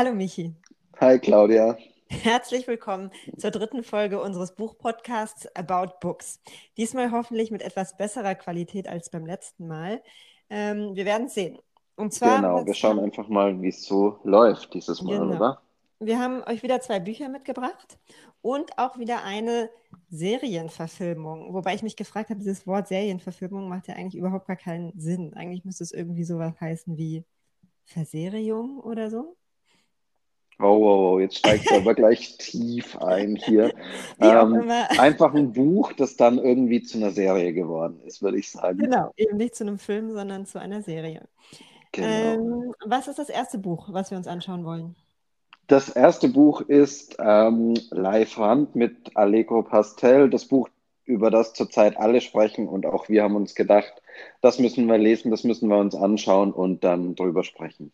Hallo Michi. Hi Claudia. Herzlich willkommen zur dritten Folge unseres Buchpodcasts About Books. Diesmal hoffentlich mit etwas besserer Qualität als beim letzten Mal. Ähm, wir werden es sehen. Und zwar, genau, wir schauen einfach mal, wie es so läuft dieses Mal, genau. oder? Wir haben euch wieder zwei Bücher mitgebracht und auch wieder eine Serienverfilmung. Wobei ich mich gefragt habe, dieses Wort Serienverfilmung macht ja eigentlich überhaupt gar keinen Sinn. Eigentlich müsste es irgendwie sowas heißen wie Verseriung oder so. Wow, wow, wow, jetzt steigt er aber gleich tief ein hier. Ähm, einfach ein Buch, das dann irgendwie zu einer Serie geworden ist, würde ich sagen. Genau, eben nicht zu einem Film, sondern zu einer Serie. Genau. Ähm, was ist das erste Buch, was wir uns anschauen wollen? Das erste Buch ist ähm, Live Hand mit Allegro Pastel. Das Buch, über das zurzeit alle sprechen und auch wir haben uns gedacht, das müssen wir lesen, das müssen wir uns anschauen und dann drüber sprechen.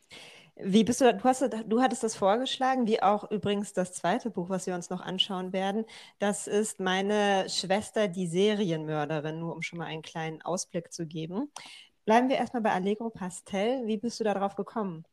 Wie bist du, du, hast, du hattest das vorgeschlagen, wie auch übrigens das zweite Buch, was wir uns noch anschauen werden. Das ist meine Schwester, die Serienmörderin, nur um schon mal einen kleinen Ausblick zu geben. Bleiben wir erstmal bei Allegro Pastel. Wie bist du darauf gekommen?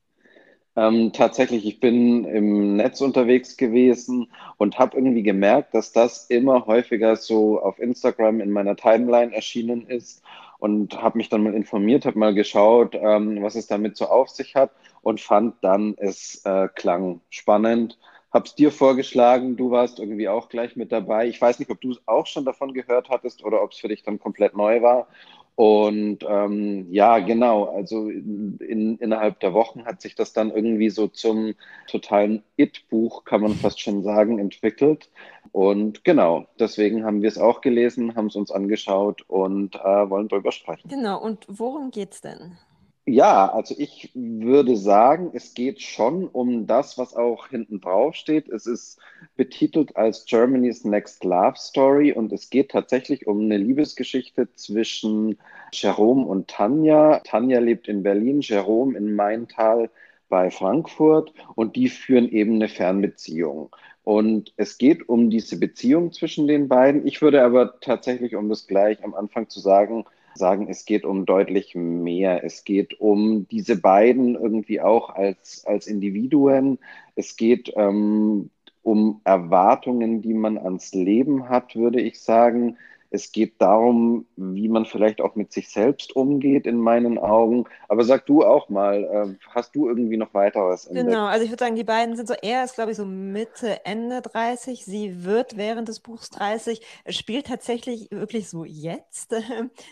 Ähm, tatsächlich, ich bin im Netz unterwegs gewesen und habe irgendwie gemerkt, dass das immer häufiger so auf Instagram in meiner Timeline erschienen ist und habe mich dann mal informiert, habe mal geschaut, ähm, was es damit so auf sich hat und fand dann, es äh, klang spannend. Habe es dir vorgeschlagen, du warst irgendwie auch gleich mit dabei. Ich weiß nicht, ob du auch schon davon gehört hattest oder ob es für dich dann komplett neu war. Und ähm, ja, genau, also in, innerhalb der Wochen hat sich das dann irgendwie so zum totalen It-Buch, kann man fast schon sagen, entwickelt. Und genau, deswegen haben wir es auch gelesen, haben es uns angeschaut und äh, wollen darüber sprechen. Genau, und worum geht es denn? Ja, also ich würde sagen, es geht schon um das, was auch hinten drauf steht. Es ist betitelt als Germany's Next Love Story und es geht tatsächlich um eine Liebesgeschichte zwischen Jerome und Tanja. Tanja lebt in Berlin, Jerome in Maintal bei Frankfurt und die führen eben eine Fernbeziehung. Und es geht um diese Beziehung zwischen den beiden. Ich würde aber tatsächlich, um das gleich am Anfang zu sagen, sagen, es geht um deutlich mehr. Es geht um diese beiden irgendwie auch als, als Individuen. Es geht ähm, um Erwartungen, die man ans Leben hat, würde ich sagen. Es geht darum, wie man vielleicht auch mit sich selbst umgeht, in meinen Augen. Aber sag du auch mal, äh, hast du irgendwie noch weiteres entdeckt? Genau, also ich würde sagen, die beiden sind so, er ist, glaube ich, so Mitte, Ende 30. Sie wird während des Buchs 30. Es spielt tatsächlich wirklich so jetzt.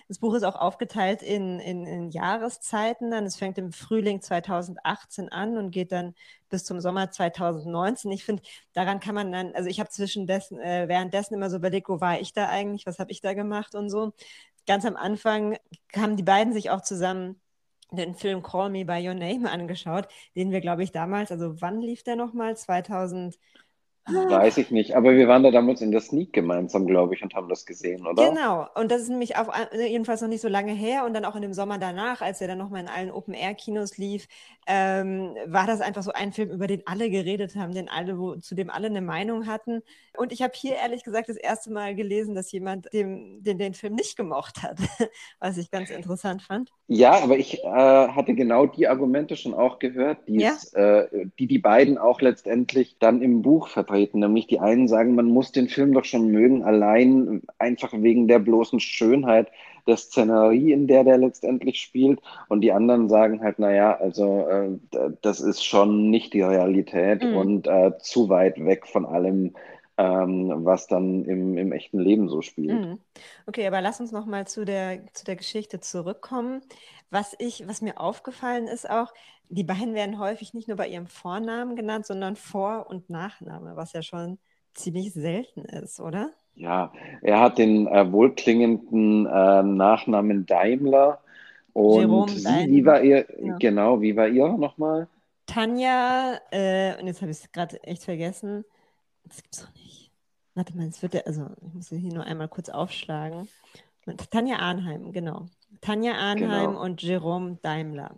Das Buch ist auch aufgeteilt in, in, in Jahreszeiten. Dann es fängt im Frühling 2018 an und geht dann bis zum Sommer 2019. Ich finde, daran kann man dann, also ich habe zwischendessen, äh, währenddessen immer so überlegt, wo war ich da eigentlich, was habe ich da gemacht und so. Ganz am Anfang kamen die beiden sich auch zusammen den Film Call Me By Your Name angeschaut, den wir, glaube ich, damals, also wann lief der nochmal? 2000. Weiß ich nicht, aber wir waren da damals in der Sneak gemeinsam, glaube ich, und haben das gesehen, oder? Genau, und das ist nämlich auch äh, jedenfalls noch nicht so lange her und dann auch in dem Sommer danach, als er dann nochmal in allen Open-Air-Kinos lief, ähm, war das einfach so ein Film, über den alle geredet haben, den alle, wo, zu dem alle eine Meinung hatten. Und ich habe hier ehrlich gesagt das erste Mal gelesen, dass jemand dem, den, den Film nicht gemocht hat, was ich ganz interessant fand. Ja, aber ich äh, hatte genau die Argumente schon auch gehört, ja? äh, die die beiden auch letztendlich dann im Buch vertreten. Nämlich die einen sagen, man muss den Film doch schon mögen, allein einfach wegen der bloßen Schönheit der Szenerie, in der der letztendlich spielt. Und die anderen sagen halt, naja, also äh, das ist schon nicht die Realität mhm. und äh, zu weit weg von allem, ähm, was dann im, im echten Leben so spielt. Mhm. Okay, aber lass uns nochmal zu der, zu der Geschichte zurückkommen. Was, ich, was mir aufgefallen ist auch, die beiden werden häufig nicht nur bei ihrem Vornamen genannt, sondern Vor- und Nachname, was ja schon ziemlich selten ist, oder? Ja, er hat den äh, wohlklingenden äh, Nachnamen Daimler. Und sie, wie war ihr, ja. genau, wie war ihr nochmal? Tanja, äh, und jetzt habe ich es gerade echt vergessen. Das gibt's doch nicht. Warte mal, es wird ja, also ich muss hier nur einmal kurz aufschlagen. Tanja Arnheim, genau. Tanja Arnheim genau. und Jerome Daimler.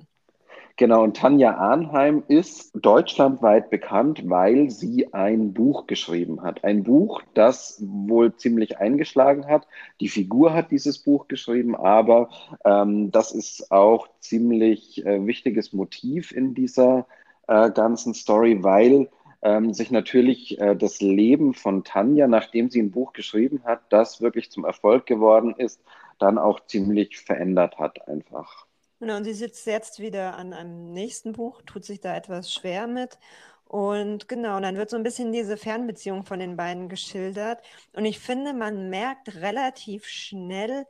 Genau, und Tanja Arnheim ist deutschlandweit bekannt, weil sie ein Buch geschrieben hat. Ein Buch, das wohl ziemlich eingeschlagen hat. Die Figur hat dieses Buch geschrieben, aber ähm, das ist auch ziemlich äh, wichtiges Motiv in dieser äh, ganzen Story, weil ähm, sich natürlich äh, das Leben von Tanja, nachdem sie ein Buch geschrieben hat, das wirklich zum Erfolg geworden ist, dann auch ziemlich verändert hat einfach. Genau, und sie sitzt jetzt wieder an einem nächsten Buch, tut sich da etwas schwer mit. Und genau, dann wird so ein bisschen diese Fernbeziehung von den beiden geschildert. Und ich finde, man merkt relativ schnell,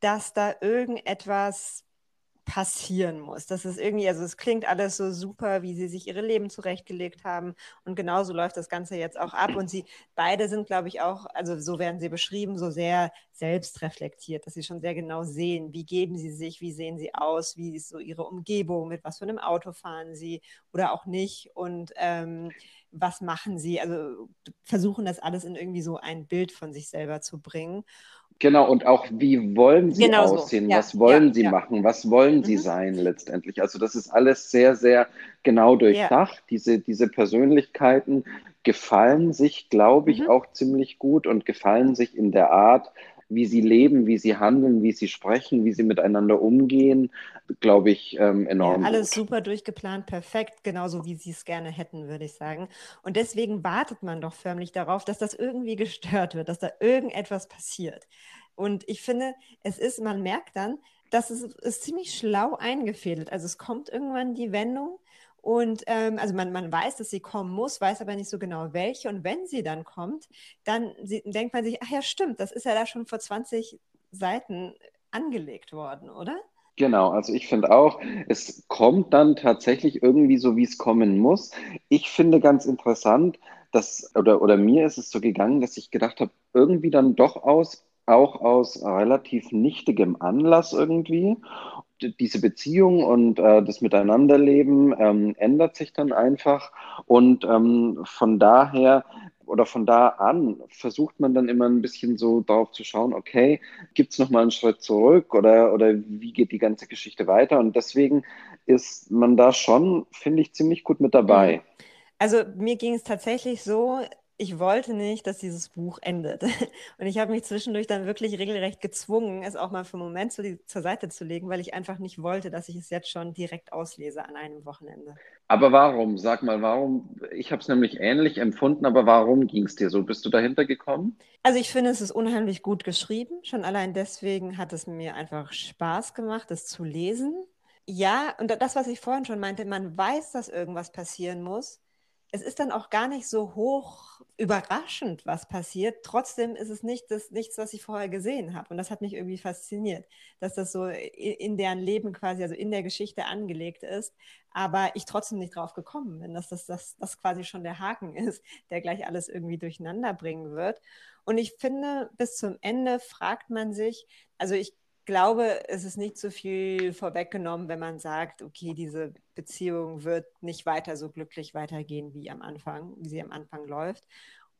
dass da irgendetwas passieren muss. Das ist irgendwie, also es klingt alles so super, wie sie sich ihre Leben zurechtgelegt haben. Und genauso läuft das Ganze jetzt auch ab. Und sie beide sind, glaube ich, auch, also so werden sie beschrieben, so sehr selbstreflektiert, dass sie schon sehr genau sehen, wie geben sie sich, wie sehen sie aus, wie ist so ihre Umgebung, mit was für einem Auto fahren sie oder auch nicht. Und ähm, was machen sie? Also versuchen das alles in irgendwie so ein Bild von sich selber zu bringen. Genau, und auch wie wollen sie genau aussehen, so. ja, was wollen ja, sie ja. machen, was wollen mhm. sie sein letztendlich. Also das ist alles sehr, sehr genau durchdacht. Diese, diese Persönlichkeiten gefallen sich, glaube ich, mhm. auch ziemlich gut und gefallen sich in der Art, wie sie leben, wie sie handeln, wie sie sprechen, wie sie miteinander umgehen, glaube ich, ähm, enorm. Ja, alles gut. super durchgeplant, perfekt, genauso wie sie es gerne hätten, würde ich sagen. Und deswegen wartet man doch förmlich darauf, dass das irgendwie gestört wird, dass da irgendetwas passiert. Und ich finde, es ist, man merkt dann, dass es ist ziemlich schlau eingefädelt. Also es kommt irgendwann die Wendung und ähm, also man, man weiß, dass sie kommen muss, weiß aber nicht so genau welche. Und wenn sie dann kommt, dann sie, denkt man sich, ach ja, stimmt, das ist ja da schon vor 20 Seiten angelegt worden, oder? Genau, also ich finde auch, es kommt dann tatsächlich irgendwie so, wie es kommen muss. Ich finde ganz interessant, dass, oder, oder mir ist es so gegangen, dass ich gedacht habe, irgendwie dann doch aus, auch aus relativ nichtigem Anlass irgendwie diese Beziehung und äh, das Miteinanderleben ähm, ändert sich dann einfach. Und ähm, von daher oder von da an versucht man dann immer ein bisschen so darauf zu schauen, okay, gibt es nochmal einen Schritt zurück oder, oder wie geht die ganze Geschichte weiter? Und deswegen ist man da schon, finde ich, ziemlich gut mit dabei. Mhm. Also mir ging es tatsächlich so, ich wollte nicht, dass dieses Buch endet. Und ich habe mich zwischendurch dann wirklich regelrecht gezwungen, es auch mal für einen Moment zu, zur Seite zu legen, weil ich einfach nicht wollte, dass ich es jetzt schon direkt auslese an einem Wochenende. Aber warum? Sag mal, warum? Ich habe es nämlich ähnlich empfunden, aber warum ging es dir so? Bist du dahinter gekommen? Also ich finde, es ist unheimlich gut geschrieben. Schon allein deswegen hat es mir einfach Spaß gemacht, es zu lesen. Ja, und das, was ich vorhin schon meinte, man weiß, dass irgendwas passieren muss es ist dann auch gar nicht so hoch überraschend, was passiert. Trotzdem ist es nicht das, nichts, was ich vorher gesehen habe. Und das hat mich irgendwie fasziniert, dass das so in deren Leben quasi, also in der Geschichte angelegt ist, aber ich trotzdem nicht drauf gekommen bin, dass das, das, das quasi schon der Haken ist, der gleich alles irgendwie durcheinander bringen wird. Und ich finde, bis zum Ende fragt man sich, also ich glaube, es ist nicht so viel vorweggenommen, wenn man sagt, okay, diese Beziehung wird nicht weiter so glücklich weitergehen wie am Anfang, wie sie am Anfang läuft.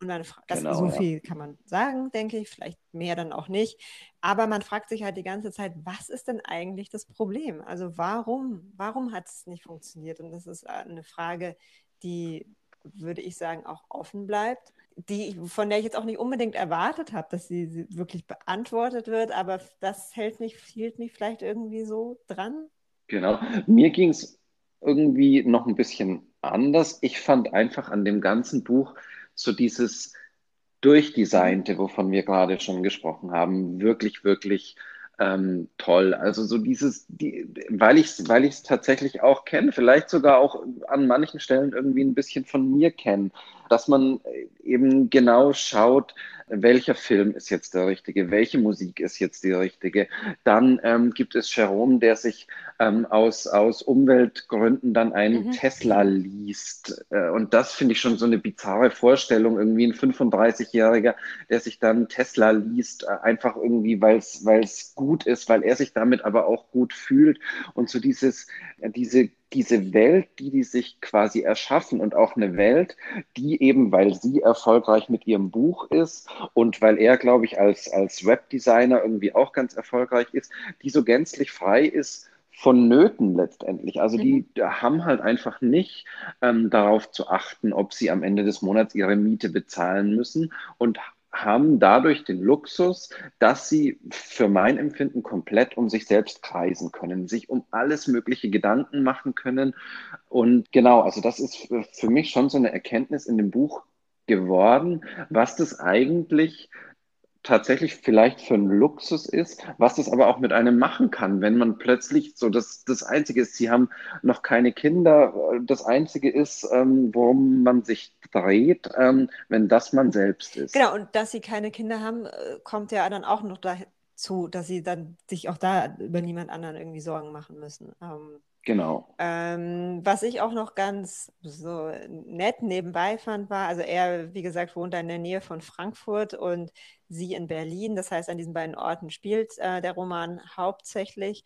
Und man das, genau, so viel ja. kann man sagen, denke ich, vielleicht mehr dann auch nicht. Aber man fragt sich halt die ganze Zeit, was ist denn eigentlich das Problem? Also warum, warum hat es nicht funktioniert? Und das ist eine Frage, die, würde ich sagen, auch offen bleibt die, von der ich jetzt auch nicht unbedingt erwartet habe, dass sie wirklich beantwortet wird, aber das hält mich, hielt mich vielleicht irgendwie so dran. Genau. Mir ging es irgendwie noch ein bisschen anders. Ich fand einfach an dem ganzen Buch so dieses Durchdesignte, wovon wir gerade schon gesprochen haben, wirklich, wirklich ähm, toll. Also so dieses, die, weil ich es weil tatsächlich auch kenne, vielleicht sogar auch an manchen Stellen irgendwie ein bisschen von mir kenne, dass man eben genau schaut, welcher Film ist jetzt der richtige, welche Musik ist jetzt die richtige. Dann ähm, gibt es Jerome, der sich ähm, aus, aus Umweltgründen dann einen mhm. Tesla liest. Äh, und das finde ich schon so eine bizarre Vorstellung, irgendwie ein 35-Jähriger, der sich dann Tesla liest, äh, einfach irgendwie, weil es gut ist, weil er sich damit aber auch gut fühlt. Und so dieses, äh, diese diese Welt, die die sich quasi erschaffen und auch eine Welt, die eben, weil sie erfolgreich mit ihrem Buch ist und weil er, glaube ich, als, als Webdesigner irgendwie auch ganz erfolgreich ist, die so gänzlich frei ist von Nöten letztendlich. Also die mhm. haben halt einfach nicht ähm, darauf zu achten, ob sie am Ende des Monats ihre Miete bezahlen müssen und haben dadurch den Luxus, dass sie für mein Empfinden komplett um sich selbst kreisen können, sich um alles mögliche Gedanken machen können. Und genau, also das ist für mich schon so eine Erkenntnis in dem Buch geworden, was das eigentlich tatsächlich vielleicht für ein Luxus ist, was das aber auch mit einem machen kann, wenn man plötzlich so das, das Einzige ist, sie haben noch keine Kinder, das Einzige ist, ähm, worum man sich dreht, ähm, wenn das man selbst ist. Genau, und dass sie keine Kinder haben, äh, kommt ja dann auch noch dazu, dass sie dann sich auch da über niemand anderen irgendwie Sorgen machen müssen. Ähm, Genau. Ähm, was ich auch noch ganz so nett nebenbei fand, war, also er, wie gesagt, wohnt in der Nähe von Frankfurt und sie in Berlin. Das heißt, an diesen beiden Orten spielt äh, der Roman hauptsächlich.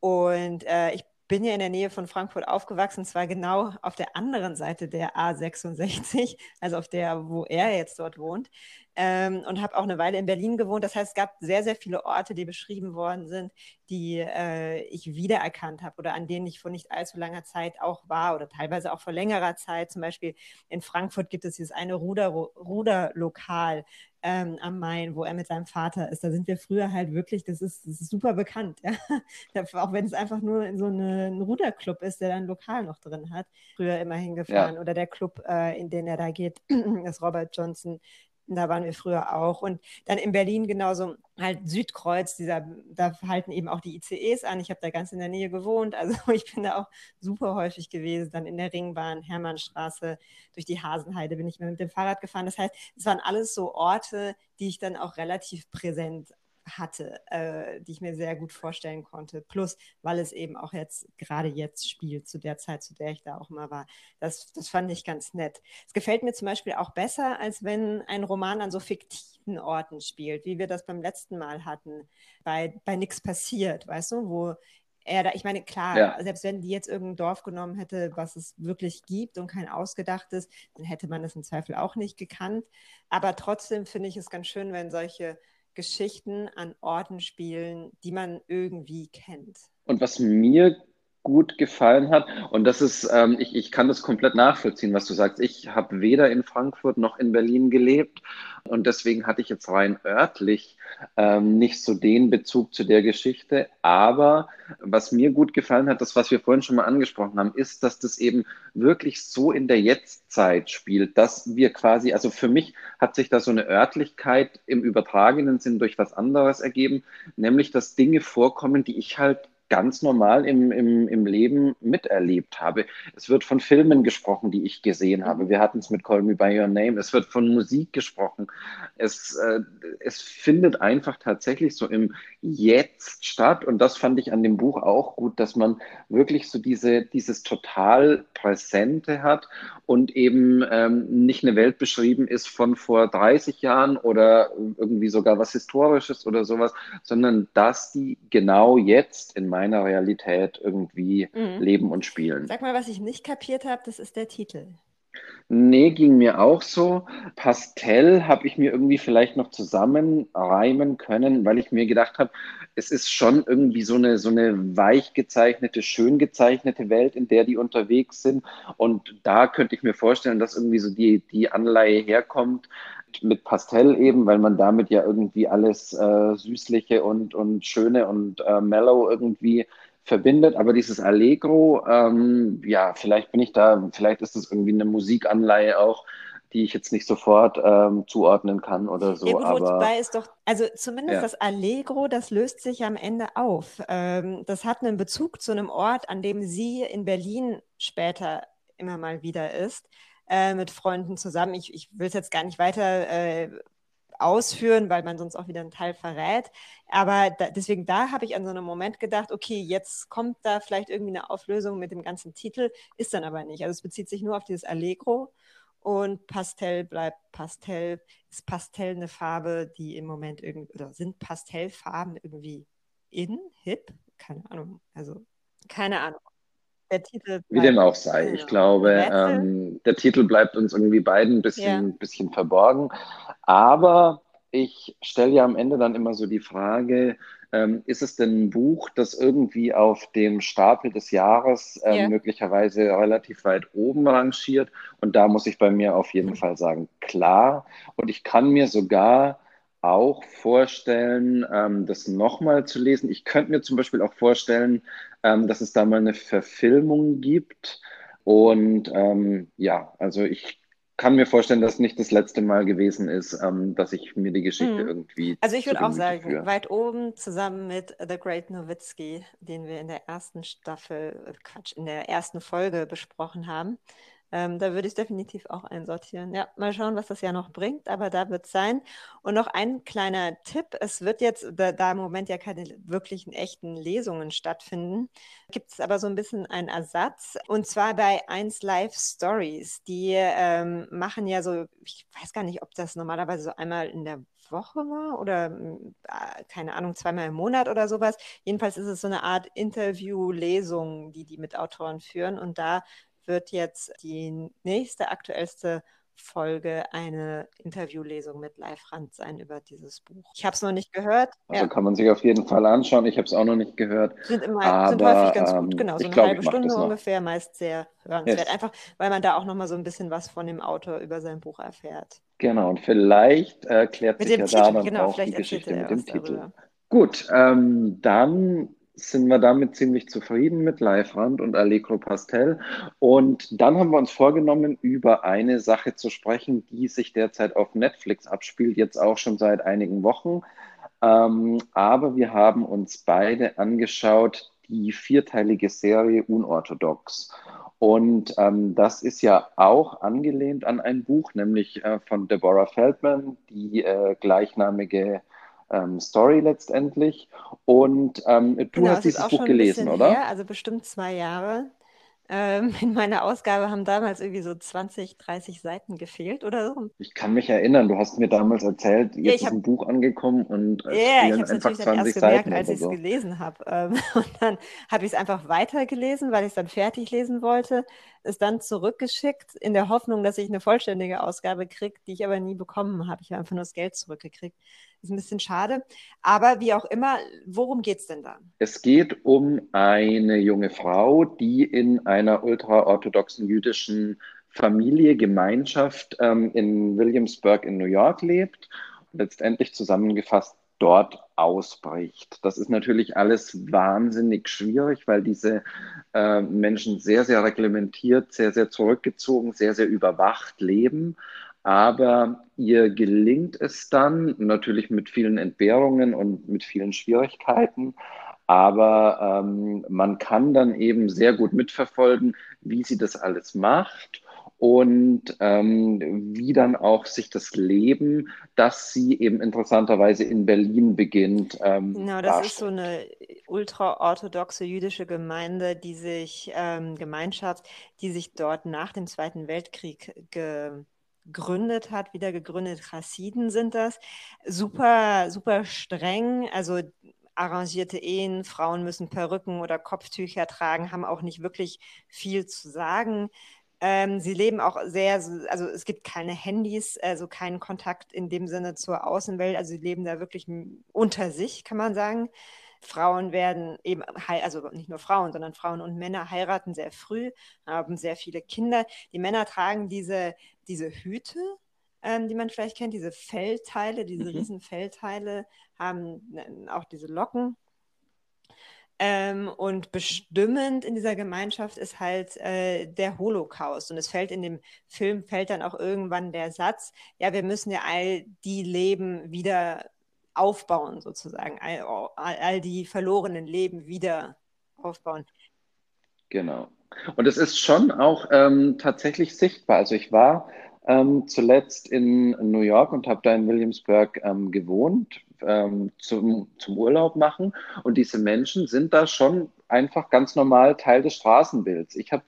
Und äh, ich bin ja in der Nähe von Frankfurt aufgewachsen, zwar genau auf der anderen Seite der A66, also auf der, wo er jetzt dort wohnt ähm, und habe auch eine Weile in Berlin gewohnt. Das heißt, es gab sehr, sehr viele Orte, die beschrieben worden sind, die äh, ich wiedererkannt habe oder an denen ich vor nicht allzu langer Zeit auch war oder teilweise auch vor längerer Zeit. Zum Beispiel in Frankfurt gibt es dieses eine Ruder, Ruderlokal ähm, am Main, wo er mit seinem Vater ist. Da sind wir früher halt wirklich, das ist, das ist super bekannt, ja? auch wenn es einfach nur so eine, ein Ruderclub ist, der da ein Lokal noch drin hat. Früher immer hingefahren ja. oder der Club, äh, in den er da geht, ist Robert Johnson da waren wir früher auch. Und dann in Berlin genauso halt Südkreuz, dieser, da halten eben auch die ICEs an. Ich habe da ganz in der Nähe gewohnt. Also ich bin da auch super häufig gewesen. Dann in der Ringbahn, Hermannstraße, durch die Hasenheide bin ich mit dem Fahrrad gefahren. Das heißt, es waren alles so Orte, die ich dann auch relativ präsent hatte, äh, die ich mir sehr gut vorstellen konnte. Plus, weil es eben auch jetzt gerade jetzt spielt, zu der Zeit, zu der ich da auch mal war. Das, das fand ich ganz nett. Es gefällt mir zum Beispiel auch besser, als wenn ein Roman an so fiktiven Orten spielt, wie wir das beim letzten Mal hatten, bei, bei nichts passiert, weißt du, wo er da, ich meine, klar, ja. selbst wenn die jetzt irgendein Dorf genommen hätte, was es wirklich gibt und kein ausgedachtes, dann hätte man das im Zweifel auch nicht gekannt. Aber trotzdem finde ich es ganz schön, wenn solche Geschichten an Orten spielen, die man irgendwie kennt. Und was mir gut gefallen hat. Und das ist, ähm, ich, ich kann das komplett nachvollziehen, was du sagst. Ich habe weder in Frankfurt noch in Berlin gelebt und deswegen hatte ich jetzt rein örtlich ähm, nicht so den Bezug zu der Geschichte. Aber was mir gut gefallen hat, das, was wir vorhin schon mal angesprochen haben, ist, dass das eben wirklich so in der Jetztzeit spielt, dass wir quasi, also für mich hat sich da so eine Örtlichkeit im übertragenen Sinn durch was anderes ergeben, nämlich dass Dinge vorkommen, die ich halt ganz normal im, im, im Leben miterlebt habe. Es wird von Filmen gesprochen, die ich gesehen habe. Wir hatten es mit Call Me By Your Name. Es wird von Musik gesprochen. Es, äh, es findet einfach tatsächlich so im Jetzt statt. Und das fand ich an dem Buch auch gut, dass man wirklich so diese, dieses total Präsente hat und eben ähm, nicht eine Welt beschrieben ist von vor 30 Jahren oder irgendwie sogar was Historisches oder sowas, sondern dass die genau jetzt in meiner Realität irgendwie mhm. leben und spielen. Sag mal, was ich nicht kapiert habe, das ist der Titel. Nee, ging mir auch so. Pastell habe ich mir irgendwie vielleicht noch zusammenreimen können, weil ich mir gedacht habe, es ist schon irgendwie so eine, so eine weich gezeichnete, schön gezeichnete Welt, in der die unterwegs sind. Und da könnte ich mir vorstellen, dass irgendwie so die, die Anleihe herkommt mit Pastell eben, weil man damit ja irgendwie alles äh, Süßliche und, und Schöne und äh, Mellow irgendwie verbindet. Aber dieses Allegro, ähm, ja, vielleicht bin ich da, vielleicht ist das irgendwie eine Musikanleihe auch, die ich jetzt nicht sofort ähm, zuordnen kann oder so. Ja, aber wobei ist doch, also zumindest ja. das Allegro, das löst sich am Ende auf. Ähm, das hat einen Bezug zu einem Ort, an dem sie in Berlin später immer mal wieder ist äh, mit Freunden zusammen. Ich, ich will es jetzt gar nicht weiter äh, ausführen, weil man sonst auch wieder einen Teil verrät. Aber da, deswegen, da habe ich an so einem Moment gedacht, okay, jetzt kommt da vielleicht irgendwie eine Auflösung mit dem ganzen Titel, ist dann aber nicht. Also es bezieht sich nur auf dieses Allegro und Pastell bleibt Pastell. Ist Pastell eine Farbe, die im Moment irgendwie, oder sind Pastellfarben irgendwie in, hip? Keine Ahnung. Also, keine Ahnung der Titel. Wie dem auch sei. Ich glaube, ähm, der Titel bleibt uns irgendwie beiden ein bisschen, ja. bisschen verborgen. Aber ich stelle ja am Ende dann immer so die Frage, ähm, ist es denn ein Buch, das irgendwie auf dem Stapel des Jahres ähm, yeah. möglicherweise relativ weit oben rangiert? Und da muss ich bei mir auf jeden Fall sagen, klar. Und ich kann mir sogar auch vorstellen, ähm, das nochmal zu lesen. Ich könnte mir zum Beispiel auch vorstellen, ähm, dass es da mal eine Verfilmung gibt. Und ähm, ja, also ich kann mir vorstellen, dass nicht das letzte Mal gewesen ist, ähm, dass ich mir die Geschichte mhm. irgendwie. Also ich würde auch sagen, führe. weit oben zusammen mit The Great Nowitzki, den wir in der ersten Staffel, äh, Quatsch, in der ersten Folge besprochen haben. Ähm, da würde ich definitiv auch einsortieren. Ja, mal schauen, was das ja noch bringt, aber da wird es sein. Und noch ein kleiner Tipp: Es wird jetzt, da, da im Moment ja keine wirklichen echten Lesungen stattfinden, gibt es aber so ein bisschen einen Ersatz. Und zwar bei 1 Live Stories. Die ähm, machen ja so, ich weiß gar nicht, ob das normalerweise so einmal in der Woche war oder äh, keine Ahnung, zweimal im Monat oder sowas. Jedenfalls ist es so eine Art Interview-Lesung, die die mit Autoren führen. Und da wird jetzt die nächste aktuellste Folge eine Interviewlesung mit Live Rand sein über dieses Buch. Ich habe es noch nicht gehört. Also ja. kann man sich auf jeden Fall anschauen. Ich habe es auch noch nicht gehört. Sind, immer, aber, sind häufig ganz gut, ähm, genau. So eine glaub, halbe Stunde ungefähr, meist sehr hörenswert. Yes. Einfach, weil man da auch nochmal so ein bisschen was von dem Autor über sein Buch erfährt. Genau, und vielleicht äh, klärt mit sich ja Titel, da dann genau, auch die Geschichte mit dem Titel. Darüber. Gut, ähm, dann sind wir damit ziemlich zufrieden mit Live-Rand und Allegro Pastel. Und dann haben wir uns vorgenommen, über eine Sache zu sprechen, die sich derzeit auf Netflix abspielt, jetzt auch schon seit einigen Wochen. Ähm, aber wir haben uns beide angeschaut, die vierteilige Serie Unorthodox. Und ähm, das ist ja auch angelehnt an ein Buch, nämlich äh, von Deborah Feldman, die äh, gleichnamige ähm, Story letztendlich. Und ähm, du genau, hast dieses Buch gelesen, oder? Her, also bestimmt zwei Jahre. Ähm, in meiner Ausgabe haben damals irgendwie so 20, 30 Seiten gefehlt oder so. Ich kann mich erinnern, du hast mir damals erzählt, jetzt ja, ist ein Buch angekommen und es ja, ich habe es natürlich dann erst gemerkt, als ich es so. gelesen habe. Ähm, und dann habe ich es einfach weitergelesen, weil ich es dann fertig lesen wollte, es dann zurückgeschickt, in der Hoffnung, dass ich eine vollständige Ausgabe kriege, die ich aber nie bekommen habe. Ich habe einfach nur das Geld zurückgekriegt. Ist ein bisschen schade. Aber wie auch immer, worum geht es denn da? Es geht um eine junge Frau, die in einer ultraorthodoxen jüdischen Familie, Gemeinschaft ähm, in Williamsburg in New York lebt letztendlich zusammengefasst dort ausbricht. Das ist natürlich alles wahnsinnig schwierig, weil diese äh, Menschen sehr, sehr reglementiert, sehr, sehr zurückgezogen, sehr, sehr überwacht leben. Aber ihr gelingt es dann, natürlich mit vielen Entbehrungen und mit vielen Schwierigkeiten, aber ähm, man kann dann eben sehr gut mitverfolgen, wie sie das alles macht und ähm, wie dann auch sich das Leben, das sie eben interessanterweise in Berlin beginnt. Ähm, genau, das darstellt. ist so eine ultraorthodoxe jüdische Gemeinde, die sich, ähm, Gemeinschaft, die sich dort nach dem Zweiten Weltkrieg ge gegründet hat, wieder gegründet, Chassiden sind das. Super, super streng, also arrangierte Ehen, Frauen müssen Perücken oder Kopftücher tragen, haben auch nicht wirklich viel zu sagen. Ähm, sie leben auch sehr, also es gibt keine Handys, also keinen Kontakt in dem Sinne zur Außenwelt, also sie leben da wirklich unter sich, kann man sagen. Frauen werden eben, also nicht nur Frauen, sondern Frauen und Männer heiraten sehr früh, haben sehr viele Kinder. Die Männer tragen diese, diese Hüte, ähm, die man vielleicht kennt, diese Fellteile, diese mhm. riesen Fellteile, haben auch diese Locken. Ähm, und bestimmend in dieser Gemeinschaft ist halt äh, der Holocaust. Und es fällt in dem Film, fällt dann auch irgendwann der Satz, ja, wir müssen ja all die Leben wieder aufbauen, sozusagen, all, all die verlorenen Leben wieder aufbauen. Genau. Und es ist schon auch ähm, tatsächlich sichtbar. Also ich war ähm, zuletzt in New York und habe da in Williamsburg ähm, gewohnt ähm, zum, zum Urlaub machen. Und diese Menschen sind da schon einfach ganz normal Teil des Straßenbilds. Ich habe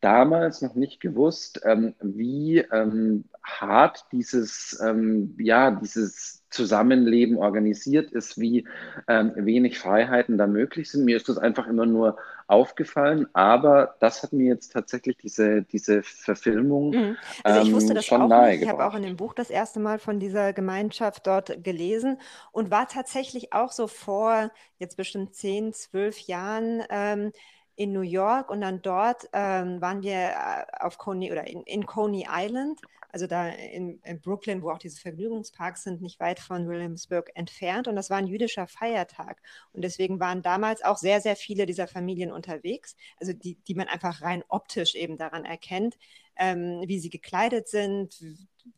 damals noch nicht gewusst, ähm, wie ähm, hart dieses, ähm, ja, dieses Zusammenleben organisiert ist, wie ähm, wenig Freiheiten da möglich sind. Mir ist das einfach immer nur aufgefallen, aber das hat mir jetzt tatsächlich diese, diese Verfilmung mhm. also ich wusste ähm, das schon auch nahe nicht. Ich habe auch in dem Buch das erste Mal von dieser Gemeinschaft dort gelesen und war tatsächlich auch so vor jetzt bestimmt zehn, zwölf Jahren ähm, in New York und dann dort ähm, waren wir äh, auf Coney oder in, in Coney Island, also da in, in, Brooklyn, wo auch diese Vergnügungsparks sind, nicht weit von Williamsburg entfernt. Und das war ein jüdischer Feiertag. Und deswegen waren damals auch sehr, sehr viele dieser Familien unterwegs, also die, die man einfach rein optisch eben daran erkennt, ähm, wie sie gekleidet sind,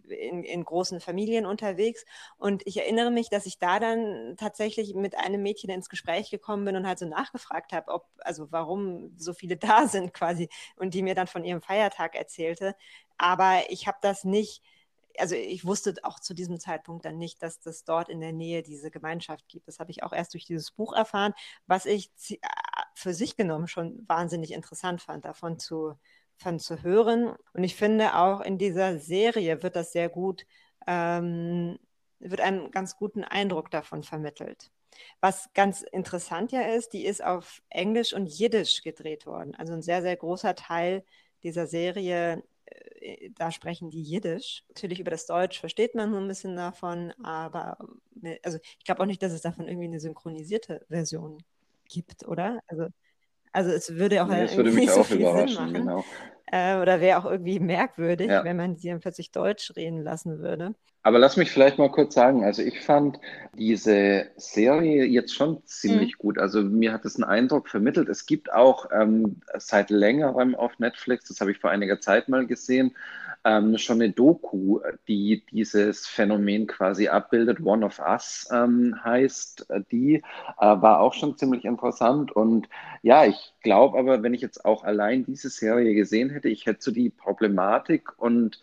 in, in, großen Familien unterwegs. Und ich erinnere mich, dass ich da dann tatsächlich mit einem Mädchen ins Gespräch gekommen bin und halt so nachgefragt habe, ob, also warum so viele da sind quasi und die mir dann von ihrem Feiertag erzählte. Aber ich habe das nicht, also ich wusste auch zu diesem Zeitpunkt dann nicht, dass das dort in der Nähe diese Gemeinschaft gibt. Das habe ich auch erst durch dieses Buch erfahren, was ich für sich genommen schon wahnsinnig interessant fand, davon zu, von zu hören. Und ich finde auch in dieser Serie wird das sehr gut, ähm, wird einen ganz guten Eindruck davon vermittelt. Was ganz interessant ja ist, die ist auf Englisch und Jiddisch gedreht worden. Also ein sehr, sehr großer Teil dieser Serie, äh, da sprechen die Jiddisch. Natürlich über das Deutsch versteht man so ein bisschen davon, aber also ich glaube auch nicht, dass es davon irgendwie eine synchronisierte Version gibt, oder? Also also es würde auch nee, das würde mich auch so überraschen, genau. Äh, oder wäre auch irgendwie merkwürdig, ja. wenn man sie dann plötzlich Deutsch reden lassen würde. Aber lass mich vielleicht mal kurz sagen, also ich fand diese Serie jetzt schon ziemlich mhm. gut. Also mir hat es einen Eindruck vermittelt. Es gibt auch ähm, seit längerem auf Netflix, das habe ich vor einiger Zeit mal gesehen, ähm, schon eine Doku, die dieses Phänomen quasi abbildet. One of Us ähm, heißt die, äh, war auch schon ziemlich interessant. Und ja, ich glaube aber, wenn ich jetzt auch allein diese Serie gesehen hätte, ich hätte so die Problematik und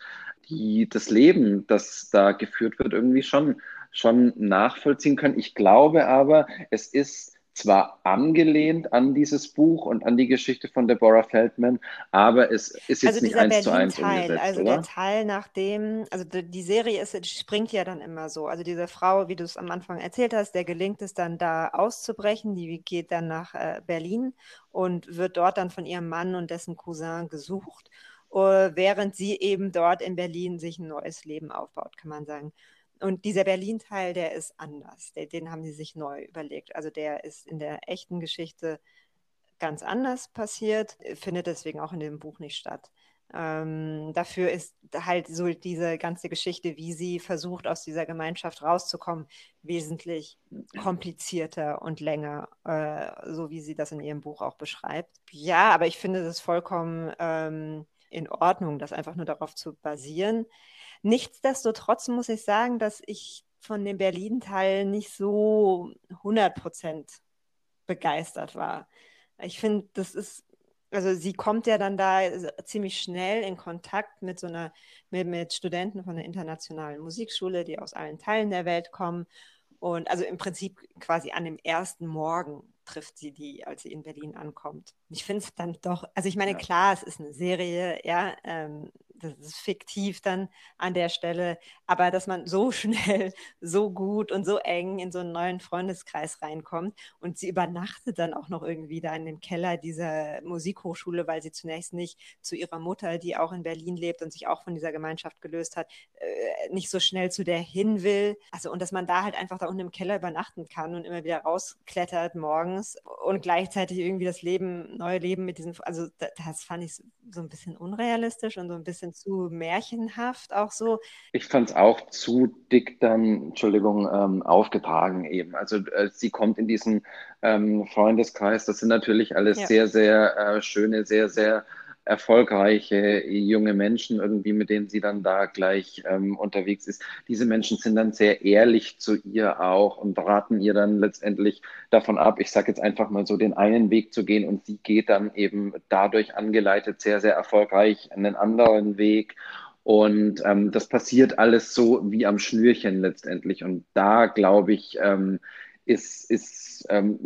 die, das Leben, das da geführt wird, irgendwie schon, schon nachvollziehen können. Ich glaube aber, es ist zwar angelehnt an dieses Buch und an die Geschichte von Deborah Feldman, aber es ist jetzt also nicht eins zu eins umgesetzt, Also oder? der Teil, nachdem, also die Serie ist, springt ja dann immer so. Also diese Frau, wie du es am Anfang erzählt hast, der gelingt es dann da auszubrechen, die geht dann nach äh, Berlin und wird dort dann von ihrem Mann und dessen Cousin gesucht, uh, während sie eben dort in Berlin sich ein neues Leben aufbaut, kann man sagen. Und dieser Berlin-Teil, der ist anders. Den, den haben sie sich neu überlegt. Also der ist in der echten Geschichte ganz anders passiert, findet deswegen auch in dem Buch nicht statt. Ähm, dafür ist halt so diese ganze Geschichte, wie sie versucht, aus dieser Gemeinschaft rauszukommen, wesentlich komplizierter und länger, äh, so wie sie das in ihrem Buch auch beschreibt. Ja, aber ich finde es vollkommen ähm, in Ordnung, das einfach nur darauf zu basieren. Nichtsdestotrotz muss ich sagen, dass ich von dem Berlin-Teil nicht so 100% begeistert war. Ich finde, das ist, also sie kommt ja dann da ziemlich schnell in Kontakt mit so einer, mit, mit Studenten von der internationalen Musikschule, die aus allen Teilen der Welt kommen. Und also im Prinzip quasi an dem ersten Morgen trifft sie die, als sie in Berlin ankommt. Ich finde es dann doch, also ich meine, ja. klar, es ist eine Serie, ja, ähm, das ist fiktiv dann an der Stelle, aber dass man so schnell, so gut und so eng in so einen neuen Freundeskreis reinkommt und sie übernachtet dann auch noch irgendwie da in dem Keller dieser Musikhochschule, weil sie zunächst nicht zu ihrer Mutter, die auch in Berlin lebt und sich auch von dieser Gemeinschaft gelöst hat, äh, nicht so schnell zu der hin will. Also und dass man da halt einfach da unten im Keller übernachten kann und immer wieder rausklettert morgens und gleichzeitig irgendwie das Leben, neue Leben mit diesen, also das fand ich so ein bisschen unrealistisch und so ein bisschen bisschen zu märchenhaft auch so. Ich fand es auch zu dick dann, Entschuldigung, ähm, aufgetragen eben. Also äh, sie kommt in diesen ähm, Freundeskreis, das sind natürlich alles ja. sehr, sehr äh, schöne, sehr, sehr erfolgreiche junge Menschen irgendwie, mit denen sie dann da gleich ähm, unterwegs ist. Diese Menschen sind dann sehr ehrlich zu ihr auch und raten ihr dann letztendlich davon ab, ich sage jetzt einfach mal so, den einen Weg zu gehen und sie geht dann eben dadurch angeleitet sehr, sehr erfolgreich einen anderen Weg. Und ähm, das passiert alles so wie am Schnürchen letztendlich. Und da glaube ich, ähm, ist, ist ähm,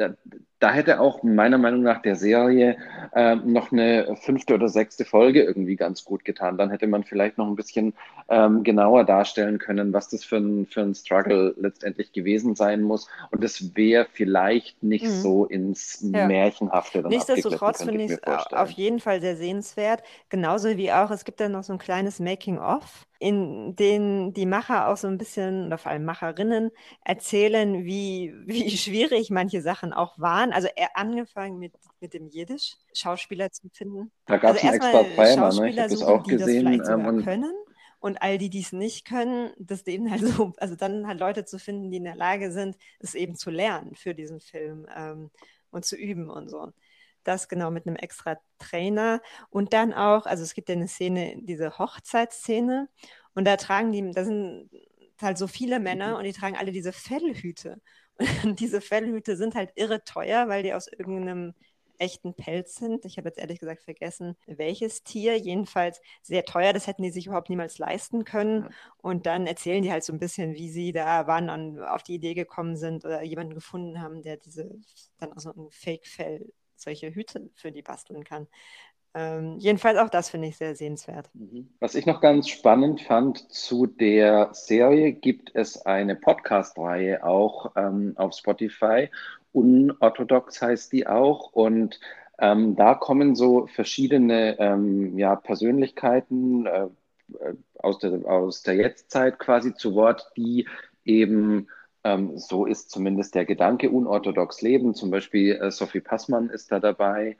da hätte auch meiner Meinung nach der Serie äh, noch eine fünfte oder sechste Folge irgendwie ganz gut getan. Dann hätte man vielleicht noch ein bisschen ähm, genauer darstellen können, was das für ein, für ein Struggle letztendlich gewesen sein muss. Und es wäre vielleicht nicht mhm. so ins ja. Märchenhafte. Dann Nichtsdestotrotz finde ich es auf jeden Fall sehr sehenswert. Genauso wie auch, es gibt ja noch so ein kleines Making-of in denen die Macher auch so ein bisschen, oder vor allem Macherinnen, erzählen, wie, wie schwierig manche Sachen auch waren. Also angefangen mit, mit dem Jiddisch, Schauspieler zu finden. Da gab es also einen extra Trailer, ne? ich habe das auch gesehen. Die das vielleicht ähm, können. Und all die, die es nicht können, das denen halt so, also dann halt Leute zu finden, die in der Lage sind, es eben zu lernen für diesen Film ähm, und zu üben und so das genau mit einem extra Trainer. Und dann auch, also es gibt ja eine Szene, diese Hochzeitsszene, und da tragen die, da sind halt so viele Männer mhm. und die tragen alle diese Fellhüte. Diese Fellhüte sind halt irre teuer, weil die aus irgendeinem echten Pelz sind. Ich habe jetzt ehrlich gesagt vergessen, welches Tier. Jedenfalls sehr teuer. Das hätten die sich überhaupt niemals leisten können. Und dann erzählen die halt so ein bisschen, wie sie da waren und auf die Idee gekommen sind oder jemanden gefunden haben, der diese dann aus so einem Fake-Fell solche Hüte für die basteln kann. Ähm, jedenfalls auch das finde ich sehr sehenswert. Mhm. Was ich noch ganz spannend fand zu der Serie, gibt es eine Podcast-Reihe auch ähm, auf Spotify. Unorthodox heißt die auch. Und ähm, da kommen so verschiedene ähm, ja, Persönlichkeiten äh, äh, aus, der, aus der Jetztzeit quasi zu Wort, die eben ähm, so ist zumindest der Gedanke unorthodox leben. Zum Beispiel äh, Sophie Passmann ist da dabei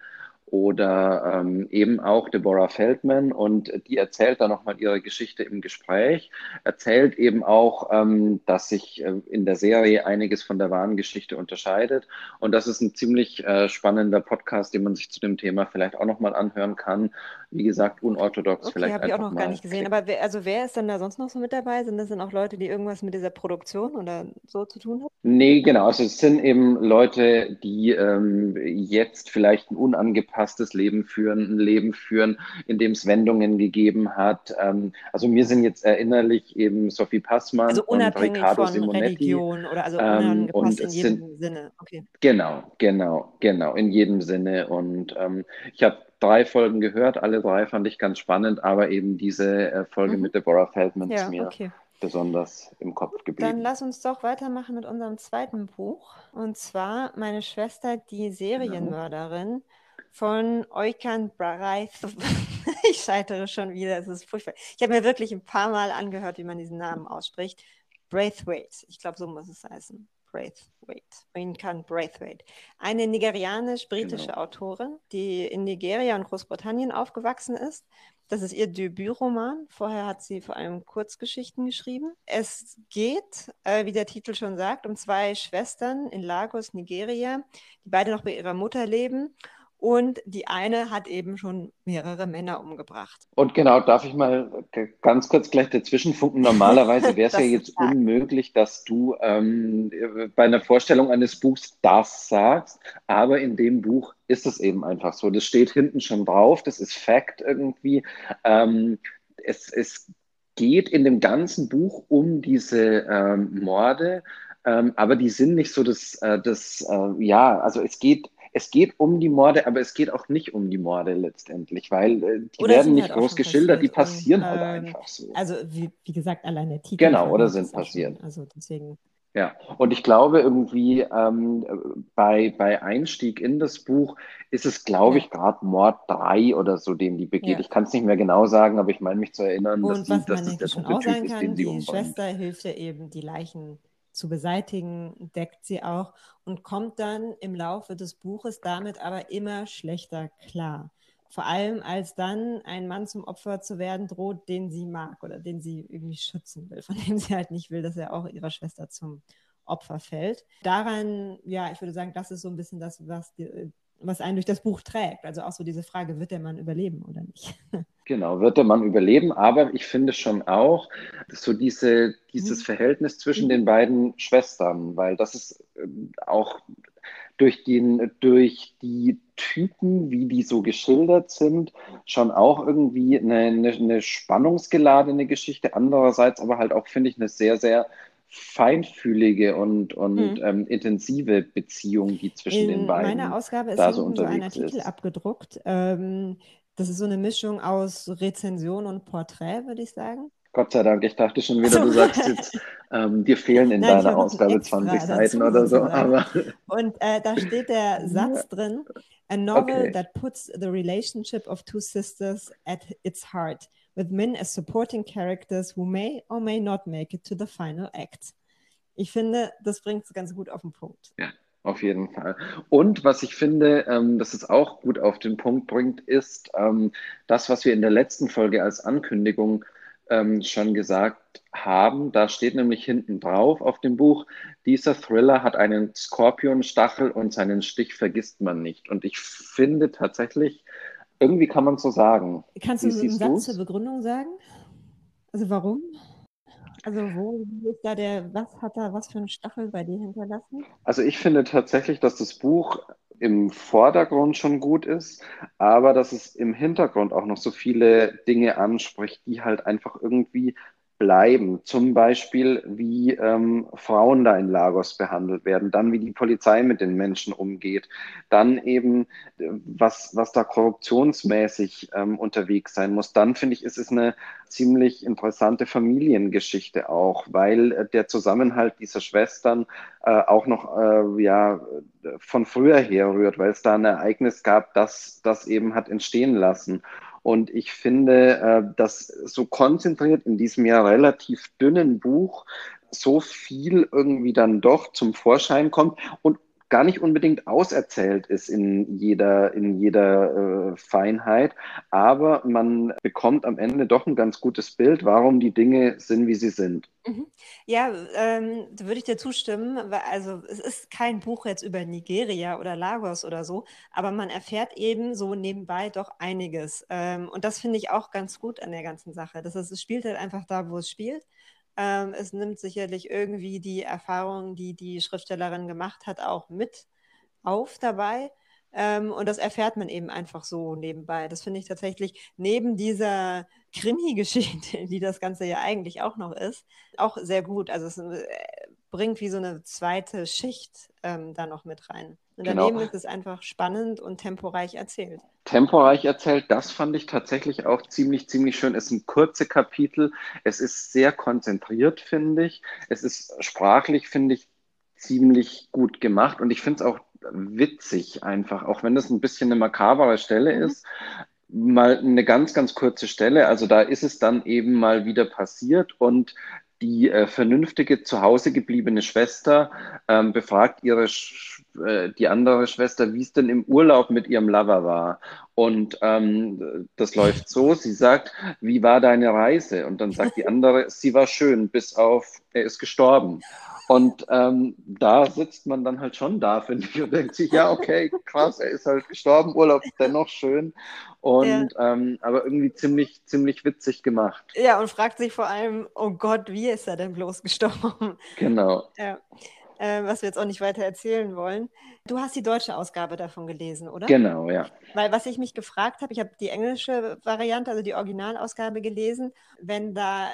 oder ähm, eben auch Deborah Feldman und die erzählt dann nochmal ihre Geschichte im Gespräch, erzählt eben auch, ähm, dass sich äh, in der Serie einiges von der wahren Geschichte unterscheidet und das ist ein ziemlich äh, spannender Podcast, den man sich zu dem Thema vielleicht auch nochmal anhören kann. Wie gesagt, unorthodox okay, vielleicht. habe ich auch noch gar nicht gesehen, aber wer, also wer ist denn da sonst noch so mit dabei? Sind das dann auch Leute, die irgendwas mit dieser Produktion oder so zu tun haben? Nee, genau, also es sind eben Leute, die ähm, jetzt vielleicht ein unangepasst angepastes Leben führen, ein Leben führen, in dem es Wendungen gegeben hat. Ähm, also mir sind jetzt erinnerlich eben Sophie Passmann also und Riccardo von Simonetti. Religion oder also ähm, und in jedem sind, Sinne. Okay. Genau, genau, genau, in jedem Sinne. Und ähm, ich habe drei Folgen gehört, alle drei fand ich ganz spannend, aber eben diese äh, Folge mhm. mit Deborah Feldman ja, ist mir okay. besonders im Kopf geblieben. Dann lass uns doch weitermachen mit unserem zweiten Buch. Und zwar Meine Schwester, die genau. Serienmörderin. Genau von Eukan Braith. ich scheitere schon wieder, es ist furchtbar. Ich habe mir wirklich ein paar Mal angehört, wie man diesen Namen ausspricht. Braithwaite, ich glaube, so muss es heißen. Braithwaite, Eukan Braithwaite. Eine nigerianisch-britische genau. Autorin, die in Nigeria und Großbritannien aufgewachsen ist. Das ist ihr Debütroman. Vorher hat sie vor allem Kurzgeschichten geschrieben. Es geht, äh, wie der Titel schon sagt, um zwei Schwestern in Lagos, Nigeria, die beide noch bei ihrer Mutter leben und die eine hat eben schon mehrere Männer umgebracht. Und genau, darf ich mal ganz kurz gleich dazwischen funken? Normalerweise wäre es ja jetzt klar. unmöglich, dass du ähm, bei einer Vorstellung eines Buchs das sagst, aber in dem Buch ist es eben einfach so. Das steht hinten schon drauf, das ist Fact irgendwie. Ähm, es, es geht in dem ganzen Buch um diese ähm, Morde, ähm, aber die sind nicht so das, äh, das äh, ja, also es geht es geht um die Morde, aber es geht auch nicht um die Morde letztendlich, weil äh, die oder werden nicht halt groß geschildert, die passieren und, halt ähm, einfach so. Also wie, wie, gesagt, allein der Titel. Genau, oder sind passiert. Also deswegen. Ja, und ich glaube irgendwie ähm, bei, bei Einstieg in das Buch ist es, glaube ja. ich, gerade Mord 3 oder so, den die begeht. Ja. Ich kann es nicht mehr genau sagen, aber ich meine mich zu erinnern, und dass, die, dass das der Prototyp ist, den sie umbringt. Die Schwester hilft ja eben, die Leichen zu beseitigen, deckt sie auch und kommt dann im Laufe des Buches damit aber immer schlechter klar. Vor allem, als dann ein Mann zum Opfer zu werden droht, den sie mag oder den sie irgendwie schützen will, von dem sie halt nicht will, dass er auch ihrer Schwester zum Opfer fällt. Daran, ja, ich würde sagen, das ist so ein bisschen das, was die, was einen durch das Buch trägt. Also auch so diese Frage, wird der Mann überleben oder nicht? Genau, wird der Mann überleben, aber ich finde schon auch, so diese, dieses mhm. Verhältnis zwischen mhm. den beiden Schwestern, weil das ist ähm, auch durch, den, durch die Typen, wie die so geschildert sind, schon auch irgendwie eine, eine, eine spannungsgeladene Geschichte. Andererseits aber halt auch, finde ich, eine sehr, sehr feinfühlige und, und hm. ähm, intensive Beziehung, die zwischen In den beiden. In meiner Ausgabe ist da so, so ein Artikel ist. abgedruckt. Ähm, das ist so eine Mischung aus Rezension und Porträt, würde ich sagen. Gott sei Dank, ich dachte schon wieder, so. du sagst jetzt, ähm, dir fehlen in Nein, deiner Ausgabe 20 Seiten oder so. Aber und äh, da steht der Satz drin: A novel okay. that puts the relationship of two sisters at its heart, with men as supporting characters who may or may not make it to the final act. Ich finde, das bringt es ganz gut auf den Punkt. Ja, auf jeden Fall. Und was ich finde, ähm, dass es auch gut auf den Punkt bringt, ist ähm, das, was wir in der letzten Folge als Ankündigung ähm, schon gesagt haben. Da steht nämlich hinten drauf auf dem Buch, dieser Thriller hat einen Skorpionstachel und seinen Stich vergisst man nicht. Und ich finde tatsächlich, irgendwie kann man so sagen. Kannst du Wie einen Satz du's? zur Begründung sagen? Also warum? Also wo ist da der, was hat da was für einen Stachel bei dir hinterlassen? Also ich finde tatsächlich, dass das Buch im Vordergrund schon gut ist, aber dass es im Hintergrund auch noch so viele Dinge anspricht, die halt einfach irgendwie bleiben. Zum Beispiel, wie ähm, Frauen da in Lagos behandelt werden, dann wie die Polizei mit den Menschen umgeht, dann eben, äh, was, was da korruptionsmäßig ähm, unterwegs sein muss. Dann finde ich, ist es eine ziemlich interessante Familiengeschichte auch, weil äh, der Zusammenhalt dieser Schwestern äh, auch noch äh, ja, von früher herrührt, weil es da ein Ereignis gab, das das eben hat entstehen lassen. Und ich finde, äh, dass so konzentriert in diesem ja relativ dünnen Buch so viel irgendwie dann doch zum Vorschein kommt. Und gar nicht unbedingt auserzählt ist in jeder, in jeder äh, Feinheit, aber man bekommt am Ende doch ein ganz gutes Bild, warum die Dinge sind, wie sie sind. Mhm. Ja, ähm, da würde ich dir zustimmen. Weil, also es ist kein Buch jetzt über Nigeria oder Lagos oder so, aber man erfährt eben so nebenbei doch einiges. Ähm, und das finde ich auch ganz gut an der ganzen Sache. Das ist, es spielt halt einfach da, wo es spielt. Ähm, es nimmt sicherlich irgendwie die Erfahrung, die die Schriftstellerin gemacht hat, auch mit auf dabei. Ähm, und das erfährt man eben einfach so nebenbei. Das finde ich tatsächlich neben dieser Krimi-Geschichte, die das Ganze ja eigentlich auch noch ist, auch sehr gut. Also es äh, bringt wie so eine zweite Schicht ähm, da noch mit rein. Und genau. daneben ist es einfach spannend und temporeich erzählt. Temporeich erzählt, das fand ich tatsächlich auch ziemlich, ziemlich schön. Es sind kurze Kapitel, es ist sehr konzentriert, finde ich. Es ist sprachlich, finde ich, ziemlich gut gemacht und ich finde es auch witzig einfach, auch wenn das ein bisschen eine makabere Stelle mhm. ist. Mal eine ganz, ganz kurze Stelle. Also da ist es dann eben mal wieder passiert und die äh, vernünftige zu Hause gebliebene Schwester ähm, befragt ihre Sch äh, die andere Schwester, wie es denn im Urlaub mit ihrem Lover war. Und ähm, das läuft so, sie sagt, wie war deine Reise? Und dann sagt die andere, sie war schön, bis auf, er ist gestorben. Und ähm, da sitzt man dann halt schon da, finde ich, und denkt sich, ja, okay, krass, er ist halt gestorben, Urlaub ist dennoch schön. Und ja. ähm, aber irgendwie ziemlich, ziemlich witzig gemacht. Ja, und fragt sich vor allem, oh Gott, wie ist er denn bloß gestorben? Genau. Ja. Äh, was wir jetzt auch nicht weiter erzählen wollen. Du hast die deutsche Ausgabe davon gelesen, oder? Genau, ja. Weil was ich mich gefragt habe, ich habe die englische Variante, also die Originalausgabe gelesen, wenn da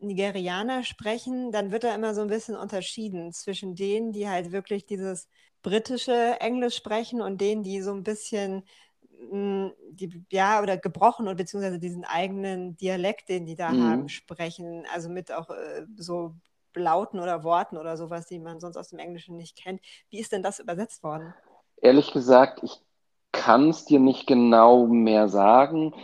Nigerianer sprechen, dann wird da immer so ein bisschen unterschieden zwischen denen, die halt wirklich dieses britische Englisch sprechen und denen, die so ein bisschen hm, die, ja, oder gebrochen oder beziehungsweise diesen eigenen Dialekt, den die da mhm. haben, sprechen. Also mit auch äh, so Lauten oder Worten oder sowas, die man sonst aus dem Englischen nicht kennt. Wie ist denn das übersetzt worden? Ehrlich gesagt, ich kann es dir nicht genau mehr sagen.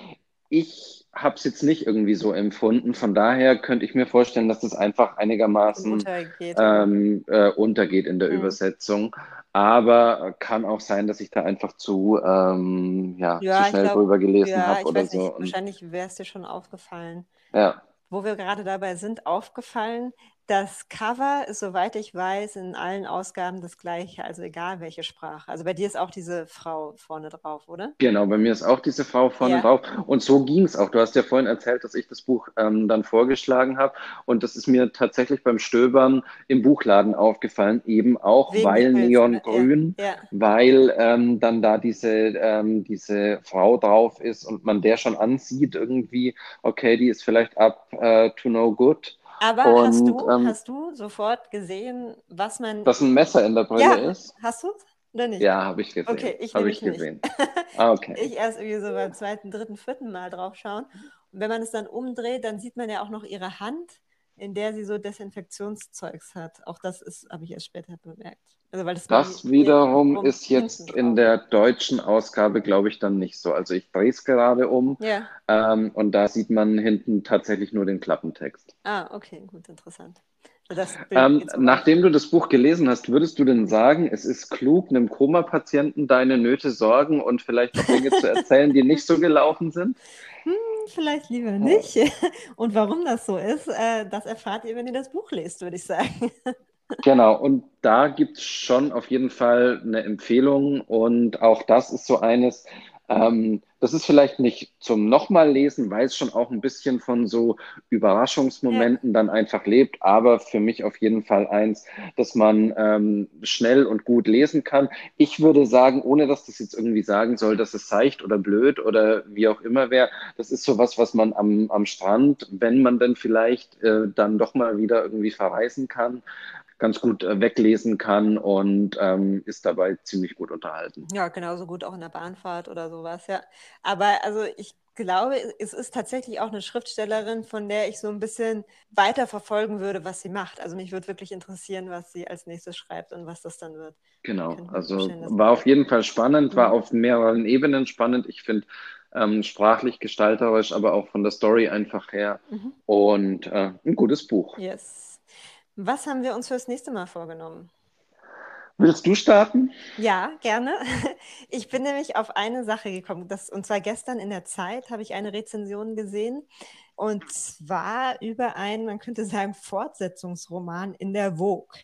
Ich habe es jetzt nicht irgendwie so empfunden. Von daher könnte ich mir vorstellen, dass das einfach einigermaßen untergeht, ähm, äh, untergeht in der mhm. Übersetzung. Aber kann auch sein, dass ich da einfach zu, ähm, ja, ja, zu schnell drüber gelesen ja, habe oder so. Nicht, wahrscheinlich wäre es dir schon aufgefallen. Ja. Wo wir gerade dabei sind, aufgefallen, das Cover ist, soweit ich weiß, in allen Ausgaben das gleiche, also egal welche Sprache. Also bei dir ist auch diese Frau vorne drauf, oder? Genau, bei mir ist auch diese Frau vorne ja. drauf. Und so ging es auch. Du hast ja vorhin erzählt, dass ich das Buch ähm, dann vorgeschlagen habe. Und das ist mir tatsächlich beim Stöbern im Buchladen aufgefallen, eben auch, Wegen weil Neongrün, ja. ja. weil ähm, dann da diese, ähm, diese Frau drauf ist und man der schon ansieht, irgendwie, okay, die ist vielleicht up uh, to no good. Aber Und, hast, du, ähm, hast du sofort gesehen, was man. Dass ein Messer in der Brille ja, ist? hast du es? Oder nicht? Ja, habe ich gesehen. Okay, ich Habe ich gesehen. Ah, okay. Ich erst irgendwie so beim zweiten, dritten, vierten Mal drauf schauen. Und wenn man es dann umdreht, dann sieht man ja auch noch ihre Hand, in der sie so Desinfektionszeugs hat. Auch das ist, habe ich erst später bemerkt. Also, weil das Das wiederum ist jetzt in der deutschen Ausgabe, glaube ich, dann nicht so. Also ich drehe es gerade um Ja. ähm, und da sieht man hinten tatsächlich nur den Klappentext. Ah, okay, gut, interessant. Also Ähm, nachdem du das Buch gelesen hast, würdest du denn sagen, es ist klug, einem Koma-Patienten deine Nöte, Sorgen und vielleicht auch Dinge zu erzählen, die nicht so gelaufen sind? Hm, vielleicht lieber nicht. Und warum das so ist, äh, das erfahrt ihr, wenn ihr das Buch lest, würde ich sagen. Genau, und da gibt es schon auf jeden Fall eine Empfehlung und auch das ist so eines, ähm, das ist vielleicht nicht zum nochmal lesen, weil es schon auch ein bisschen von so Überraschungsmomenten dann einfach lebt, aber für mich auf jeden Fall eins, dass man ähm, schnell und gut lesen kann. Ich würde sagen, ohne dass das jetzt irgendwie sagen soll, dass es seicht oder blöd oder wie auch immer wäre, das ist sowas, was man am, am Strand, wenn man dann vielleicht äh, dann doch mal wieder irgendwie verreisen kann, ganz gut äh, weglesen kann und ähm, ist dabei ziemlich gut unterhalten. Ja, genauso gut auch in der Bahnfahrt oder sowas, ja. Aber also ich glaube, es ist tatsächlich auch eine Schriftstellerin, von der ich so ein bisschen weiter verfolgen würde, was sie macht. Also mich würde wirklich interessieren, was sie als nächstes schreibt und was das dann wird. Genau, also war auf jeden Fall spannend, war Mhm. auf mehreren Ebenen spannend. Ich finde ähm, sprachlich, gestalterisch, aber auch von der Story einfach her Mhm. und äh, ein gutes Buch. Yes. Was haben wir uns fürs nächste Mal vorgenommen? Willst du starten? Ja, gerne. Ich bin nämlich auf eine Sache gekommen. Das, und zwar gestern in der Zeit habe ich eine Rezension gesehen. Und zwar über einen, man könnte sagen, Fortsetzungsroman in der Vogue.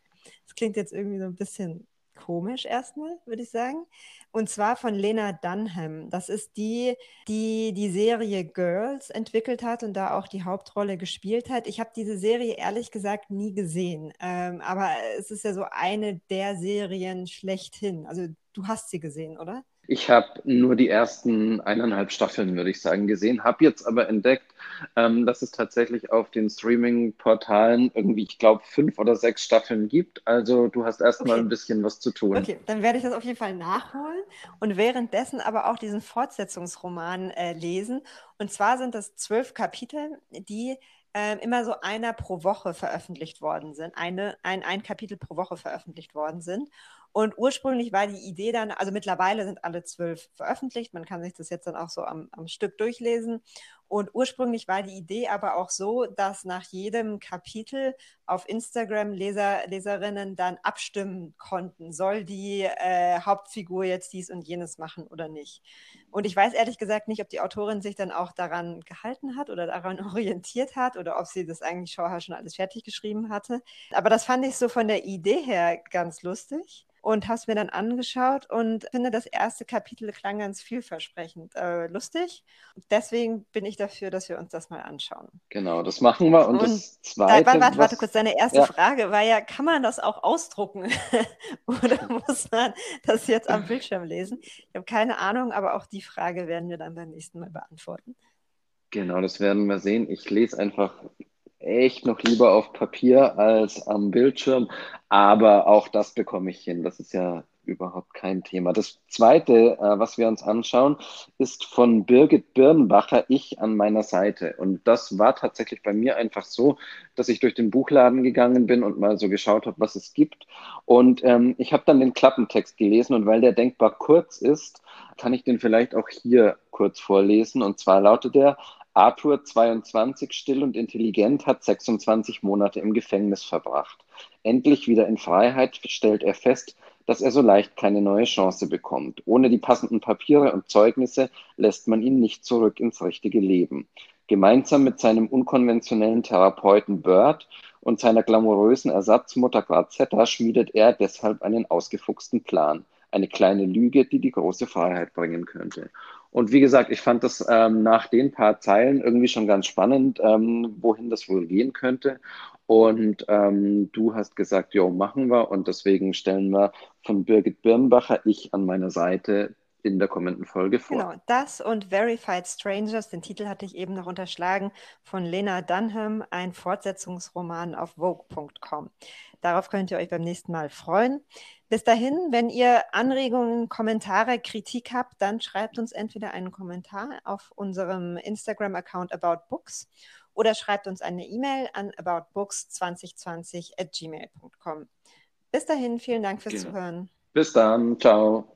Das klingt jetzt irgendwie so ein bisschen komisch erstmal, würde ich sagen. Und zwar von Lena Dunham. Das ist die, die die Serie Girls entwickelt hat und da auch die Hauptrolle gespielt hat. Ich habe diese Serie ehrlich gesagt nie gesehen. Ähm, aber es ist ja so eine der Serien schlechthin. Also du hast sie gesehen, oder? Ich habe nur die ersten eineinhalb Staffeln, würde ich sagen, gesehen, habe jetzt aber entdeckt, ähm, dass es tatsächlich auf den Streaming-Portalen irgendwie, ich glaube, fünf oder sechs Staffeln gibt. Also du hast erstmal Okay. ein bisschen was zu tun. Okay, dann werde ich das auf jeden Fall nachholen und währenddessen aber auch diesen Fortsetzungsroman äh, lesen. Und zwar sind das zwölf Kapitel, die ähm, immer so einer pro Woche veröffentlicht worden sind. Eine, ein, ein Kapitel pro Woche veröffentlicht worden sind. Und ursprünglich war die Idee dann, also mittlerweile sind alle zwölf veröffentlicht, man kann sich das jetzt dann auch so am, am Stück durchlesen. Und ursprünglich war die Idee aber auch so, dass nach jedem Kapitel auf Instagram Leser, Leserinnen dann abstimmen konnten, soll die äh, Hauptfigur jetzt dies und jenes machen oder nicht. Und ich weiß ehrlich gesagt nicht, ob die Autorin sich dann auch daran gehalten hat oder daran orientiert hat oder ob sie das eigentlich schon alles fertig geschrieben hatte. Aber das fand ich so von der Idee her ganz lustig und habe es mir dann angeschaut und finde, das erste Kapitel klang ganz vielversprechend äh, lustig. Deswegen bin ich dafür, dass wir uns das mal anschauen. Genau, das machen wir. Und, Und das Da, Zweite, warte, warte, warte kurz, deine erste Ja. Frage war ja, kann man das auch ausdrucken oder muss man das jetzt am Bildschirm lesen? Ich habe keine Ahnung, aber auch die Frage werden wir dann beim nächsten Mal beantworten. Genau, das werden wir sehen. Ich lese einfach echt noch lieber auf Papier als am Bildschirm, aber auch das bekomme ich hin. Das ist ja überhaupt kein Thema. Das Zweite, äh, was wir uns anschauen, ist von Birgit Birnbacher, Ich an meiner Seite. Und das war tatsächlich bei mir einfach so, dass ich durch den Buchladen gegangen bin und mal so geschaut habe, was es gibt. Und ähm, ich habe dann den Klappentext gelesen und weil der denkbar kurz ist, kann ich den vielleicht auch hier kurz vorlesen. Und zwar lautet er, Arthur, 22, still und intelligent, hat 26 Monate im Gefängnis verbracht. Endlich wieder in Freiheit stellt er fest, dass er so leicht keine neue Chance bekommt. Ohne die passenden Papiere und Zeugnisse lässt man ihn nicht zurück ins richtige Leben. Gemeinsam mit seinem unkonventionellen Therapeuten Bird und seiner glamourösen Ersatzmutter Grazetta schmiedet er deshalb einen ausgefuchsten Plan. Eine kleine Lüge, die die große Freiheit bringen könnte. Und wie gesagt, ich fand das ähm, nach den paar Zeilen irgendwie schon ganz spannend, ähm, wohin das wohl gehen könnte. Und ähm, du hast gesagt, jo, machen wir. Und deswegen stellen wir von Birgit Birnbacher, ich an meiner Seite, in der kommenden Folge vor. Genau, das und Verified Strangers, den Titel hatte ich eben noch unterschlagen, von Lena Dunham, ein Fortsetzungsroman auf Vogue.com. Darauf könnt ihr euch beim nächsten Mal freuen. Bis dahin, wenn ihr Anregungen, Kommentare, Kritik habt, dann schreibt uns entweder einen Kommentar auf unserem Instagram-Account About Books oder schreibt uns eine E-Mail an aboutbooks2020 at gmail.com. Bis dahin, vielen Dank fürs genau. Zuhören. Bis dann, ciao.